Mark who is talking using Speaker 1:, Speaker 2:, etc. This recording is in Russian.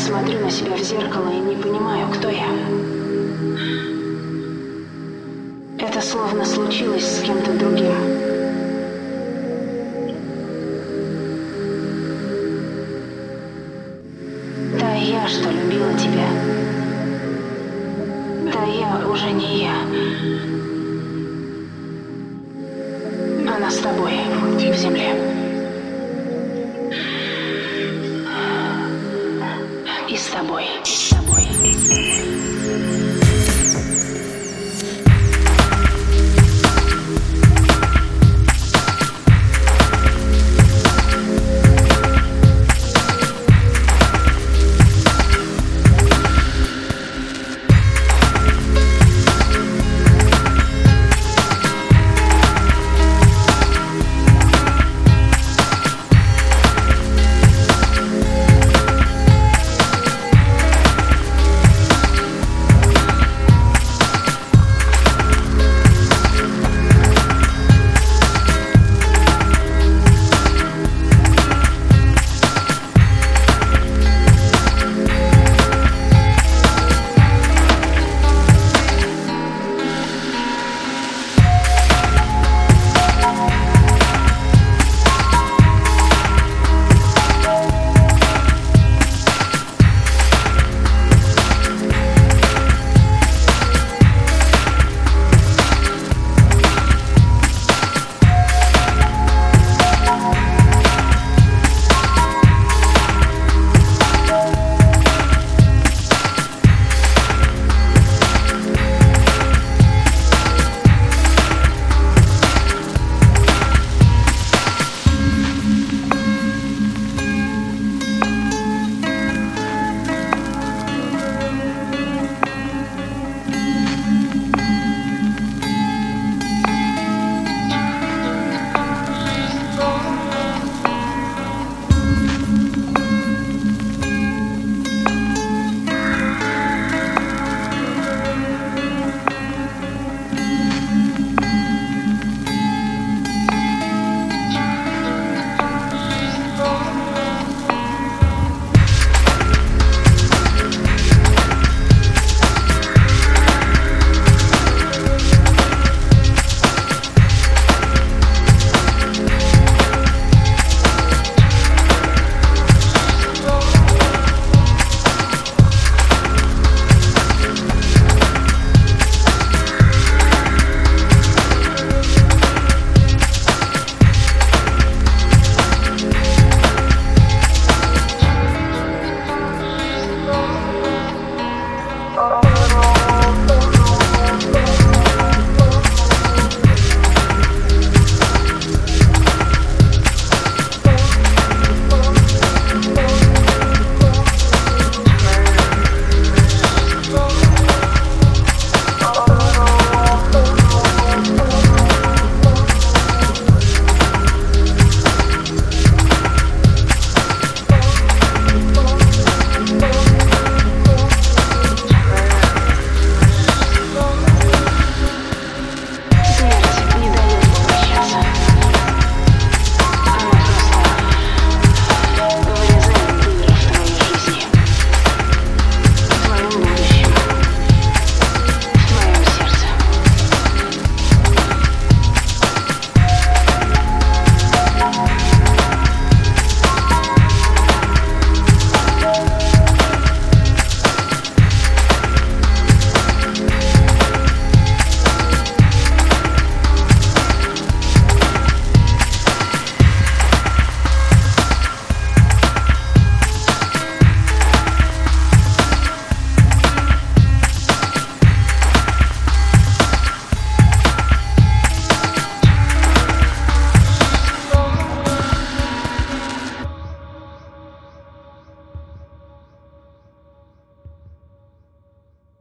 Speaker 1: смотрю на себя в зеркало и не понимаю, кто я. Это словно случилось с кем-то другим. Та я, что любила тебя. Та я уже не я. Она с тобой в земле.